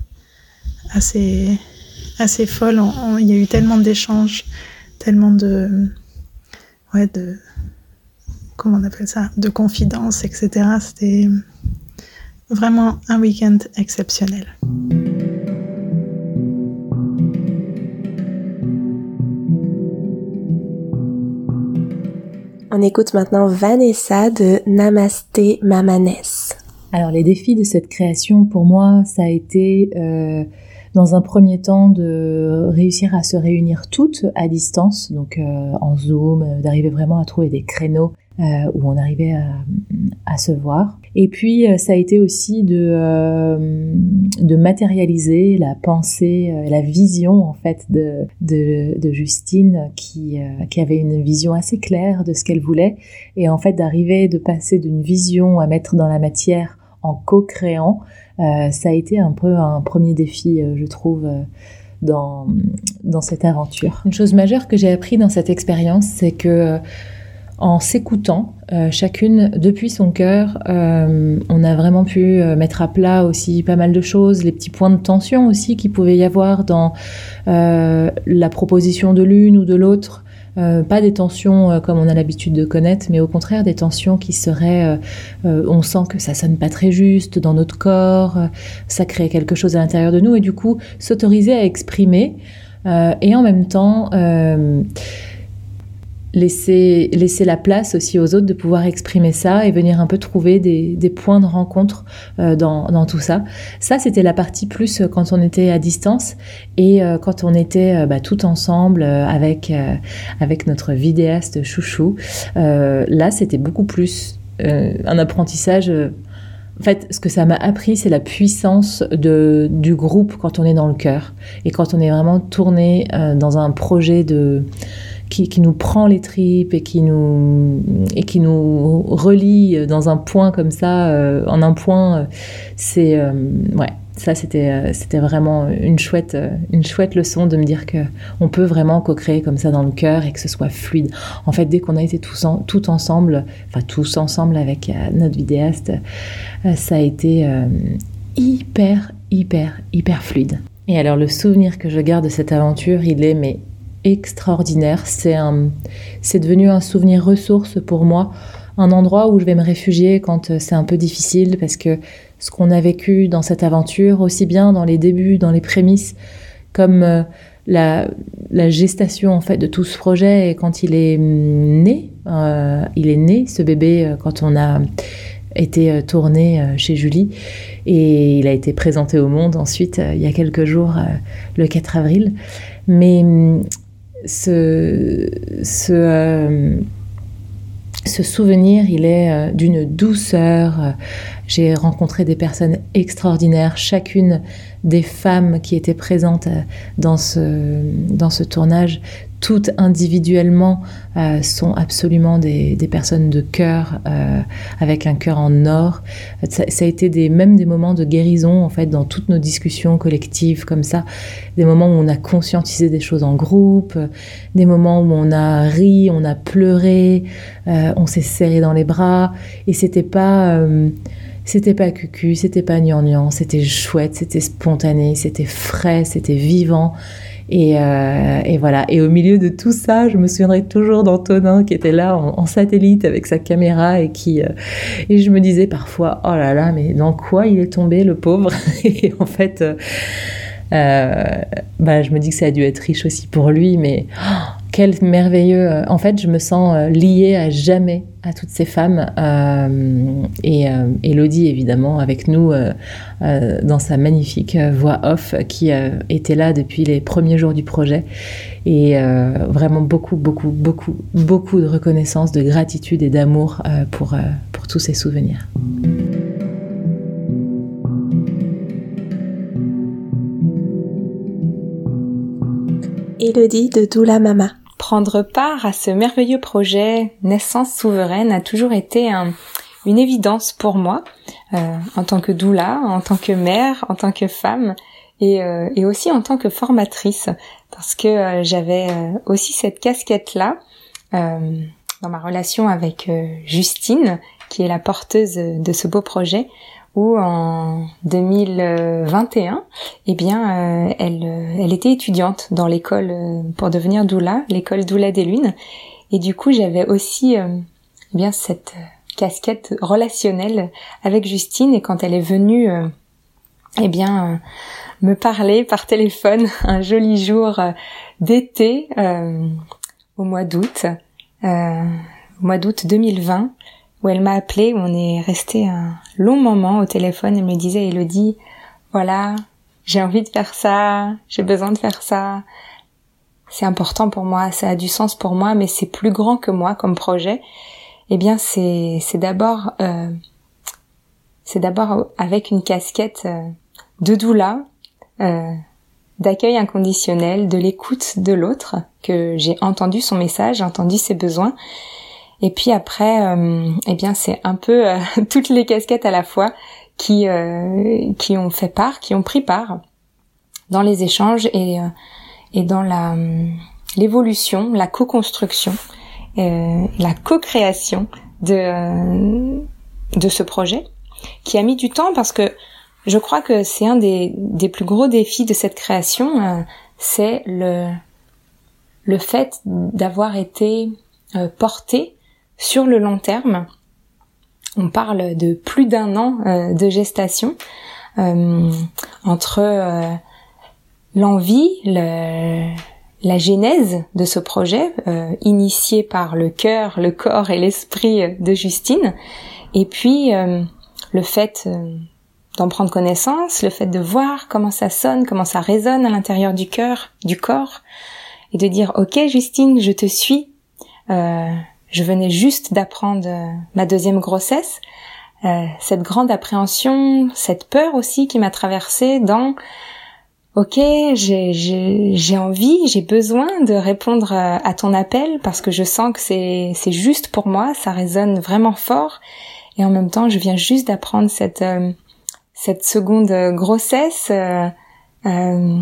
assez, assez folle. Il y a eu tellement d'échanges, tellement de, ouais, de, comment on appelle ça, de confidences, etc. C'était vraiment un week-end exceptionnel. On écoute maintenant Vanessa de Namasté Mamanes. Alors les défis de cette création pour moi, ça a été euh, dans un premier temps de réussir à se réunir toutes à distance, donc euh, en Zoom, euh, d'arriver vraiment à trouver des créneaux euh, où on arrivait à, se voir. Et puis euh, ça a été aussi de, euh, matérialiser la pensée, la vision en fait de, Justine qui, avait une vision assez claire de ce qu'elle voulait et en fait d'arriver de passer d'une vision à mettre dans la matière en co-créant, ça a été un peu un premier défi, je trouve dans cette aventure. Une chose majeure que j'ai appris dans cette expérience, c'est que en s'écoutant euh, chacune depuis son cœur, euh, on a vraiment pu euh, mettre à plat aussi pas mal de choses, les petits points de tension aussi qu'il pouvait y avoir dans la proposition de l'une ou de l'autre. Pas des tensions comme on a l'habitude de connaître, mais au contraire des tensions qui seraient, on sent que ça sonne pas très juste dans notre corps, ça crée quelque chose à l'intérieur de nous et du coup s'autoriser à exprimer et en même temps laisser, la place aussi aux autres de pouvoir exprimer ça et venir un peu trouver des, des points de rencontre euh, dans, dans, tout ça. Ça, c'était la partie plus euh, quand on était à distance et euh, quand on était bah, tout ensemble avec, avec notre vidéaste chouchou. là, c'était beaucoup plus un apprentissage. En fait, ce que ça m'a appris, c'est la puissance de, du groupe quand on est dans le cœur et quand on est vraiment tourné dans un projet de qui, nous prend les tripes et qui nous et qui nous relie dans un point comme ça, euh, en un point, euh, c'est euh, ouais, ça c'était c'était vraiment une chouette une chouette leçon de me dire que on peut vraiment co-créer comme ça dans le cœur et que ce soit fluide. En fait, dès qu'on a été tous tout ensemble, enfin tous ensemble avec notre vidéaste, ça a été hyper hyper hyper fluide. Et alors le souvenir que je garde de cette aventure, il est mais extraordinaire. C'est c'est devenu un souvenir ressource pour moi, un endroit où je vais me réfugier quand euh, c'est un peu difficile parce que ce qu'on a vécu dans cette aventure, aussi bien dans les débuts, dans les prémices, comme euh, la, gestation en fait de tout ce projet et quand il est mm, né, euh, il est né ce bébé quand on a été tourné chez Julie et il a été présenté au monde ensuite il y a quelques jours le 4 avril. Mais mm, euh, ce souvenir, il est euh, d'une douceur. J'ai rencontré des personnes extraordinaires, chacune des femmes qui étaient présentes euh, dans ce, dans ce tournage toutes individuellement euh, sont absolument des, des, personnes de cœur, euh, avec un cœur en or. Ça, a été des, même des moments de guérison, en fait, dans toutes nos discussions collectives, comme ça. Des moments où on a conscientisé des choses en groupe, des moments où on a ri, on a pleuré, on s'est serré dans les bras. Et c'était pas... C'était pas cucu, c'était pas gnangnan, c'était chouette, c'était spontané, c'était frais, c'était vivant. Et, euh, et, voilà. Et au milieu de tout ça, je me souviendrai toujours d'Antonin qui était là en, satellite avec sa caméra et qui euh, et je me disais parfois oh là là mais dans quoi il est tombé le pauvre? Et en fait euh, bah, je me dis que ça a dû être riche aussi pour lui mais oh, quel merveilleux. Euh, en fait, je me sens euh, liée à jamais à toutes ces femmes. Euh, et Elodie, évidemment, avec nous dans sa magnifique voix off qui était là depuis les premiers jours du projet. Et vraiment beaucoup, beaucoup, beaucoup, beaucoup de reconnaissance, de gratitude et d'amour pour, pour tous ces souvenirs. Elodie de Doula Mama. Prendre part à ce merveilleux projet Naissance souveraine a toujours été une évidence pour moi, euh, en tant que doula, en tant que mère, en tant que femme, et, euh, aussi en tant que formatrice, parce que euh, j'avais aussi cette casquette-là dans ma relation avec Justine, qui est la porteuse de ce beau projet, où en 2021, eh bien, euh, elle, euh, elle était étudiante dans l'école euh, pour devenir doula, l'école doula des lunes, et du coup, j'avais aussi eh bien cette casquette relationnelle avec Justine, et quand elle est venue, eh bien, me parler par téléphone un joli jour d'été au mois d'août, au mois d'août 2020 où elle m'a appelé, où on est resté un long moment au téléphone. Elle me disait, Elodie, voilà, j'ai envie de faire ça, j'ai besoin de faire ça. C'est important pour moi, ça a du sens pour moi, mais c'est plus grand que moi comme projet. Eh bien, c'est c'est d'abord euh, c'est d'abord avec une casquette euh, de doula, euh, d'accueil inconditionnel, de l'écoute de l'autre, que j'ai entendu son message, entendu ses besoins, et puis après, euh, eh bien, c'est un peu euh, toutes les casquettes à la fois qui euh, qui ont fait part, qui ont pris part dans les échanges et et dans la l'évolution, la co-construction, la co-création de de ce projet, qui a mis du temps parce que je crois que c'est un des, des plus gros défis de cette création, c'est le le fait d'avoir été porté sur le long terme. On parle de plus d'un an euh, de gestation euh, entre euh, l'envie, la genèse de ce projet, initié par le cœur, le corps et l'esprit de Justine, et puis le fait d'en prendre connaissance, le fait de voir comment ça sonne, comment ça résonne à l'intérieur du cœur, du corps, et de dire ok Justine, je te suis. Je venais juste d'apprendre ma deuxième grossesse, cette grande appréhension, cette peur aussi qui m'a traversée dans ok, j'ai envie, j'ai besoin de répondre à, ton appel parce que je sens que c'est juste pour moi, ça résonne vraiment fort. Et en même temps, je viens juste d'apprendre cette euh, cette seconde grossesse. Euh, euh,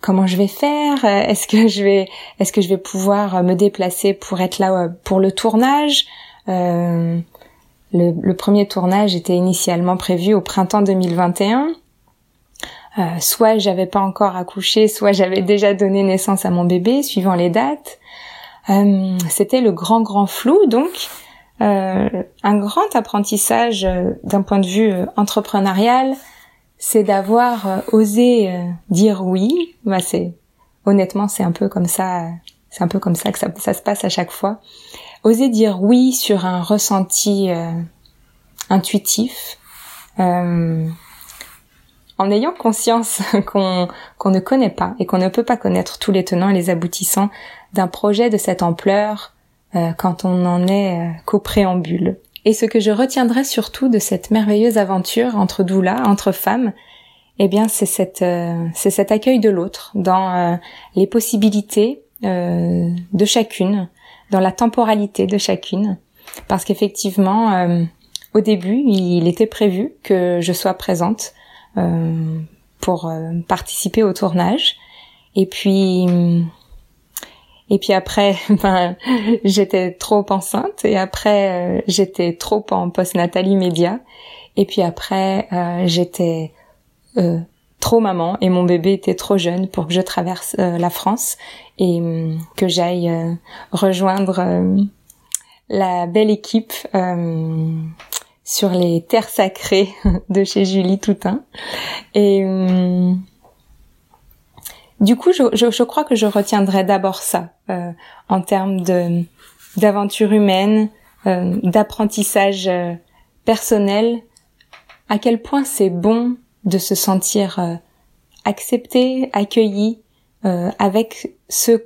comment je vais faire? Est-ce que je vais est-ce que je vais pouvoir me déplacer pour être là pour le tournage? Le, premier tournage était initialement prévu au printemps 2021 euh, soit j'avais pas encore accouché, soit j'avais déjà donné naissance à mon bébé, suivant les dates. Euh, c'était le grand grand flou, donc euh, un grand apprentissage d'un point de vue entrepreneurial, c'est d'avoir osé dire oui. Bah, c'est honnêtement c'est un peu comme ça, c'est un peu comme ça que ça, se passe à chaque fois. Oser dire oui sur un ressenti intuitif. Euh, en ayant conscience qu'on ne connaît pas et qu'on ne peut pas connaître tous les tenants et les aboutissants d'un projet de cette ampleur euh, quand on n'en est euh, qu'au préambule. Et ce que je retiendrai surtout de cette merveilleuse aventure entre doula, entre femmes, eh bien c'est cette euh, c'est cet accueil de l'autre dans les possibilités de chacune, dans la temporalité de chacune, parce qu'effectivement au début il était prévu que je sois présente euh, pour euh, participer au tournage. Et puis et puis après, ben, j'étais trop enceinte et après euh, j'étais trop en post-natal immédiat. Et puis après, j'étais trop maman et mon bébé était trop jeune pour que je traverse la France et que j'aille rejoindre la belle équipe sur les terres sacrées de chez Julie Toutain. Et hum, du coup, je, je, crois que je retiendrai d'abord ça euh, en termes de d'aventure humaine, euh, d'apprentissage euh, personnel. À quel point c'est bon de se sentir accepté, accueilli avec ce,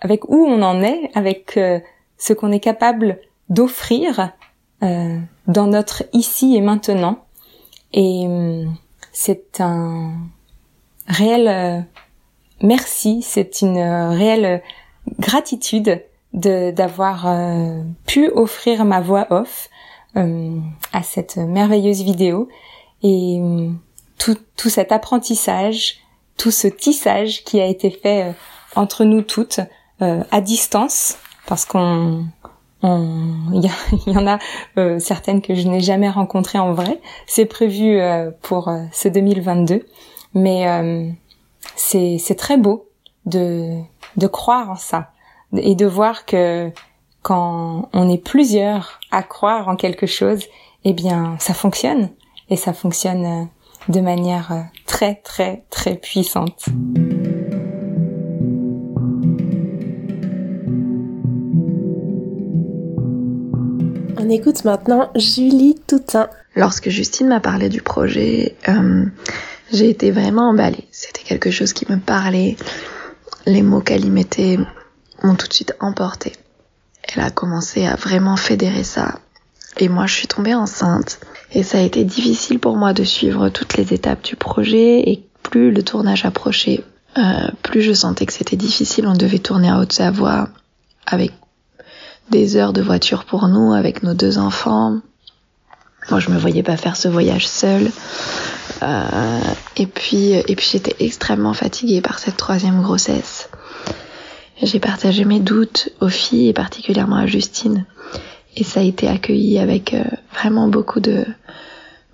avec où on en est, avec ce qu'on est capable d'offrir euh, dans notre ici et maintenant. Et euh, c'est un réel euh, merci, c'est une réelle gratitude de d'avoir pu offrir ma voix off à cette merveilleuse vidéo et tout, tout cet apprentissage, tout ce tissage qui a été fait entre nous toutes à distance parce qu'on il y, en a euh, certaines que je n'ai jamais rencontrées en vrai. C'est prévu euh, pour euh, ce 2022, mais c'est c'est très beau de de croire en ça et de voir que quand on est plusieurs à croire en quelque chose, eh bien ça fonctionne et ça fonctionne de manière très très très puissante. On écoute maintenant Julie Toutin. Lorsque Justine m'a parlé du projet, euh, j'ai été vraiment emballée. C'était quelque chose qui me parlait. Les mots qu'elle y mettait m'ont tout de suite emporté. Elle a commencé à vraiment fédérer ça. Et moi, je suis tombée enceinte. Et ça a été difficile pour moi de suivre toutes les étapes du projet. Et plus le tournage approchait, euh, plus je sentais que c'était difficile. On devait tourner à Haute-Savoie avec des heures de voiture pour nous avec nos deux enfants. Moi, je me voyais pas faire ce voyage seule. Euh, et puis, et puis j'étais extrêmement fatiguée par cette troisième grossesse. J'ai partagé mes doutes aux filles et particulièrement à Justine. Et ça a été accueilli avec euh, vraiment beaucoup de,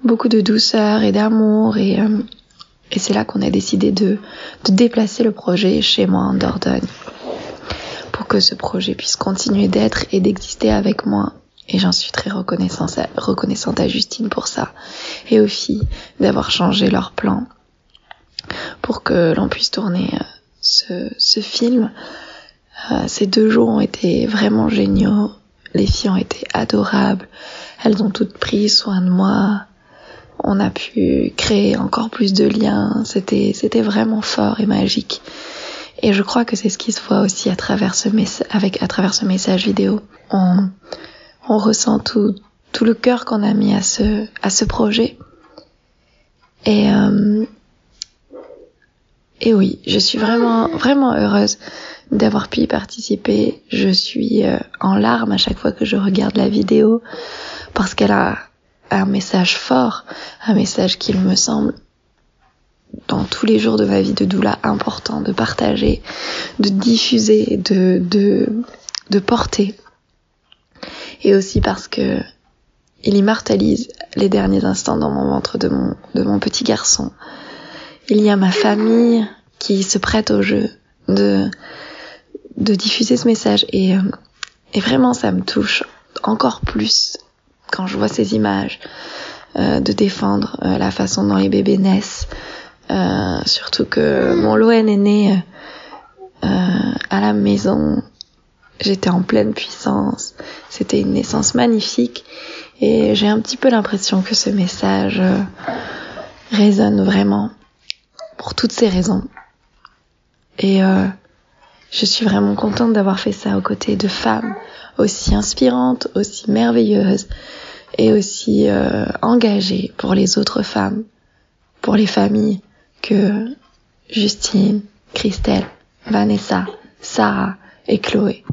beaucoup de douceur et d'amour. Et, euh, et c'est là qu'on a décidé de, de déplacer le projet chez moi en Dordogne pour que ce projet puisse continuer d'être et d'exister avec moi. Et j'en suis très reconnaissante à, Justine pour ça. Et aux filles d'avoir changé leur plan pour que l'on puisse tourner euh, ce, ce film. Euh, ces deux jours ont été vraiment géniaux. Les filles ont été adorables. Elles ont toutes pris soin de moi. On a pu créer encore plus de liens. C'était, c'était vraiment fort et magique. Et je crois que c'est ce qui se voit aussi à travers ce message, avec, à travers ce message vidéo. On ressent tout, le cœur qu'on a mis à ce, projet. Et, euh, et oui, je suis vraiment, vraiment heureuse d'avoir pu y participer. Je suis euh, en larmes à chaque fois que je regarde la vidéo parce qu'elle a un message fort, un message qu'il me semble dans tous les jours de ma vie de doula important de partager, de diffuser, de porter. Et aussi parce que il immortalise les derniers instants dans mon ventre de mon, de mon petit garçon. Il y a ma famille qui se prête au jeu de, de diffuser ce message et, euh, et vraiment ça me touche encore plus quand je vois ces images euh, de défendre euh, la façon dont les bébés naissent. Euh, surtout que mon Loen est né à la maison. J'étais en pleine puissance. C'était une naissance magnifique. Et j'ai un petit peu l'impression que ce message résonne vraiment pour toutes ces raisons. Et euh, je suis vraiment contente d'avoir fait ça aux côtés de femmes aussi inspirantes, aussi merveilleuses et aussi euh, engagées pour les autres femmes, pour les familles que Justine, Christelle, Vanessa, Sarah Chloé.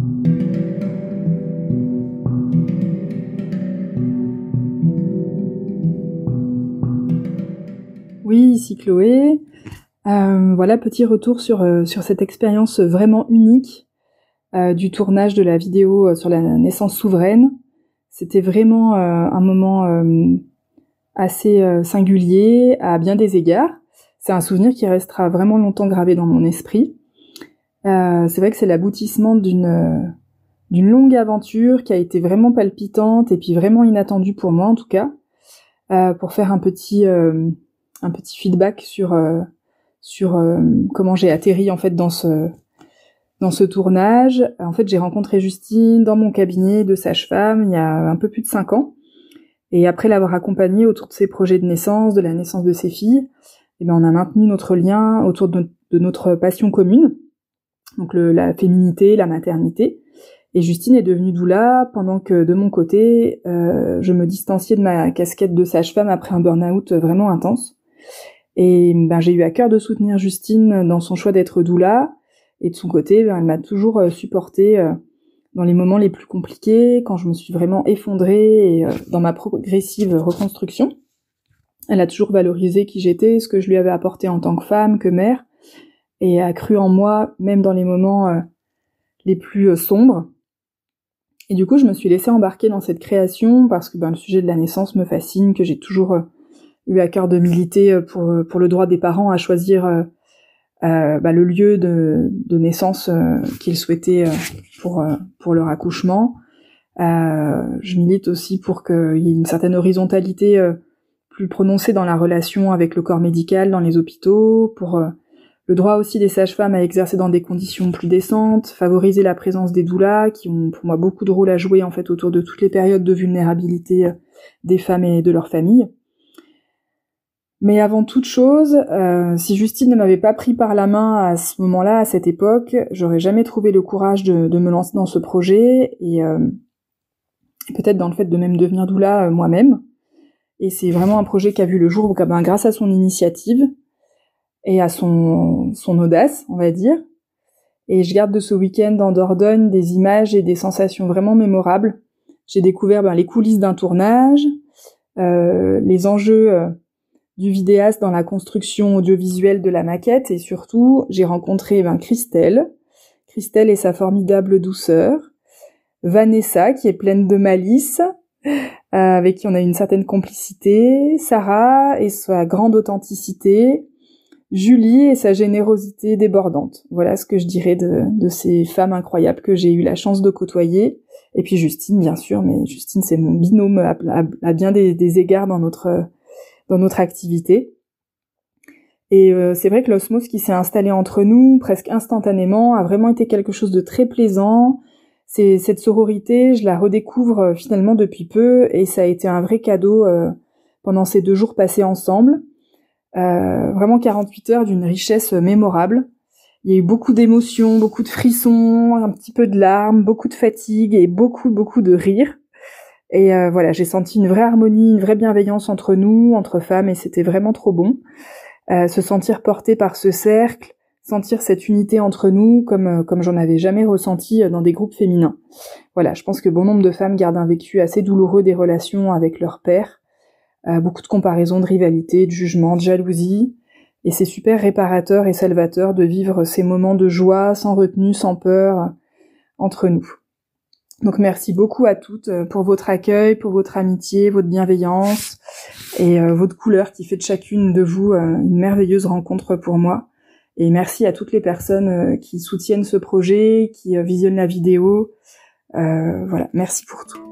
Oui, ici Chloé. Euh, voilà, petit retour sur, euh, sur cette expérience vraiment unique euh, du tournage de la vidéo sur la naissance souveraine. C'était vraiment un moment assez singulier à bien des égards. C'est un souvenir qui restera vraiment longtemps gravé dans mon esprit. C'est vrai que c'est l'aboutissement d'une d'une longue aventure qui a été vraiment palpitante et puis vraiment inattendue pour moi en tout cas. pour faire un petit un petit feedback sur sur euh, comment j'ai atterri en fait dans ce dans ce tournage. En fait, j'ai rencontré Justine dans mon cabinet de sage-femme il y a un peu plus de cinq ans. Et après l'avoir accompagnée autour de ses projets de naissance, de la naissance de ses filles, eh ben on a maintenu notre lien autour de, notre passion commune, donc le, la féminité, la maternité. Et Justine est devenue doula pendant que de mon côté, euh, je me distanciais de ma casquette de sage-femme après un burn-out vraiment intense. Et ben, j'ai eu à cœur de soutenir Justine dans son choix d'être doula. Et de son côté, ben, elle m'a toujours euh, supporté euh, dans les moments les plus compliqués, quand je me suis vraiment effondrée et euh, dans ma progressive reconstruction. Elle a toujours valorisé qui j'étais, ce que je lui avais apporté en tant que femme, que mère, et a cru en moi même dans les moments les plus sombres. Et du coup, je me suis laissée embarquer dans cette création parce que ben, le sujet de la naissance me fascine, que j'ai toujours eu à cœur de militer euh, pour, euh, pour le droit des parents à choisir euh, bah, le lieu de, de naissance qu'ils souhaitaient pour, pour leur accouchement. je milite aussi pour qu'il y ait une certaine horizontalité plus prononcée dans la relation avec le corps médical dans les hôpitaux, pour le droit aussi des sages-femmes à exercer dans des conditions plus décentes, favoriser la présence des doulas qui ont pour moi beaucoup de rôle à jouer en fait autour de toutes les périodes de vulnérabilité des femmes et de leurs familles. Mais avant toute chose, euh, si Justine ne m'avait pas pris par la main à ce moment-là, à cette époque, j'aurais jamais trouvé le courage de, me lancer dans ce projet et euh, peut-être dans le fait de même devenir doula euh, moi-même. Et c'est vraiment un projet qui a vu le jour ben, grâce à son initiative et à son, audace, on va dire. Et je garde de ce week-end en Dordogne des images et des sensations vraiment mémorables. J'ai découvert ben, les coulisses d'un tournage, les enjeux du vidéaste dans la construction audiovisuelle de la maquette et surtout j'ai rencontré ben, Christelle, Christelle et sa formidable douceur, Vanessa qui est pleine de malice, euh, avec qui on a une certaine complicité, Sarah et sa grande authenticité, Julie et sa générosité débordante. Voilà ce que je dirais de, de ces femmes incroyables que j'ai eu la chance de côtoyer. Et puis Justine, bien sûr, mais Justine, c'est mon binôme à, bien des, des, égards dans notre dans notre activité. Et euh, c'est vrai que l'osmose qui s'est installée entre nous presque instantanément a vraiment été quelque chose de très plaisant. C'est cette sororité, je la redécouvre euh, finalement depuis peu et ça a été un vrai cadeau euh, pendant ces deux jours passés ensemble. Vraiment 48 heures d'une richesse mémorable. Il y a eu beaucoup d'émotions, beaucoup de frissons, un petit peu de larmes, beaucoup de fatigue et beaucoup beaucoup de rires. Et voilà, j'ai senti une vraie harmonie, une vraie bienveillance entre nous, entre femmes, et c'était vraiment trop bon. Euh, se sentir porté par ce cercle, sentir cette unité entre nous comme euh, comme j'en avais jamais ressenti euh, dans des groupes féminins. Voilà, je pense que bon nombre de femmes gardent un vécu assez douloureux des relations avec leur père, beaucoup de comparaisons, de rivalité, de jugement, de jalousie, et c'est super réparateur et salvateur de vivre ces moments de joie sans retenue, sans peur entre nous. Donc merci beaucoup à toutes euh, pour votre accueil, pour votre amitié, votre bienveillance et euh, votre couleur qui fait de chacune de vous euh, une merveilleuse rencontre pour moi. Et merci à toutes les personnes qui soutiennent ce projet, qui visionnent la vidéo. voilà, merci pour tout.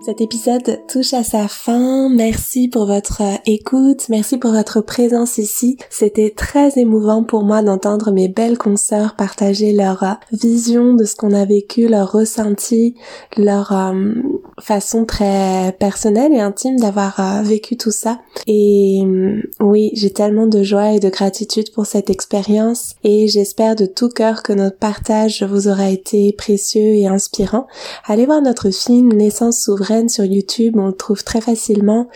Cet épisode touche à sa fin. Merci pour votre euh, écoute. Merci pour votre présence ici. C'était très émouvant pour moi d'entendre mes belles consoeurs partager leur euh, vision de ce qu'on a vécu, leur ressenti, leur euh, façon très personnelle et intime d'avoir vécu tout ça. Et oui, j'ai tellement de joie et de gratitude pour cette expérience et j'espère de tout cœur que notre partage vous aura été précieux et inspirant. Allez voir notre film Naissance souveraine sur YouTube, on le trouve très facilement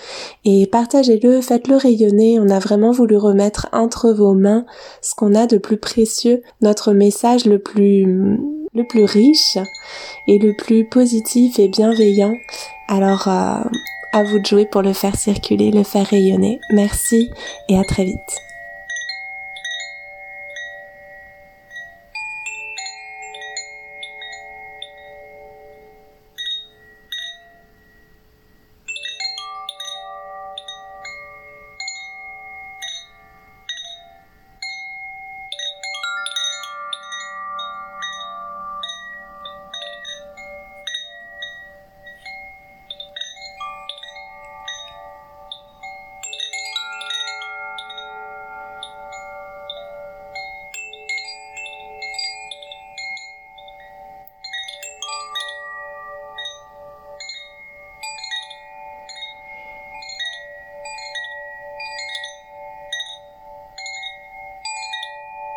et partagez-le, faites-le rayonner. On a vraiment voulu remettre entre vos mains ce qu'on a de plus précieux, notre message le plus le plus riche et le plus positif et bienveillant. Alors euh, à vous de jouer pour le faire circuler, le faire rayonner. Merci et à très vite.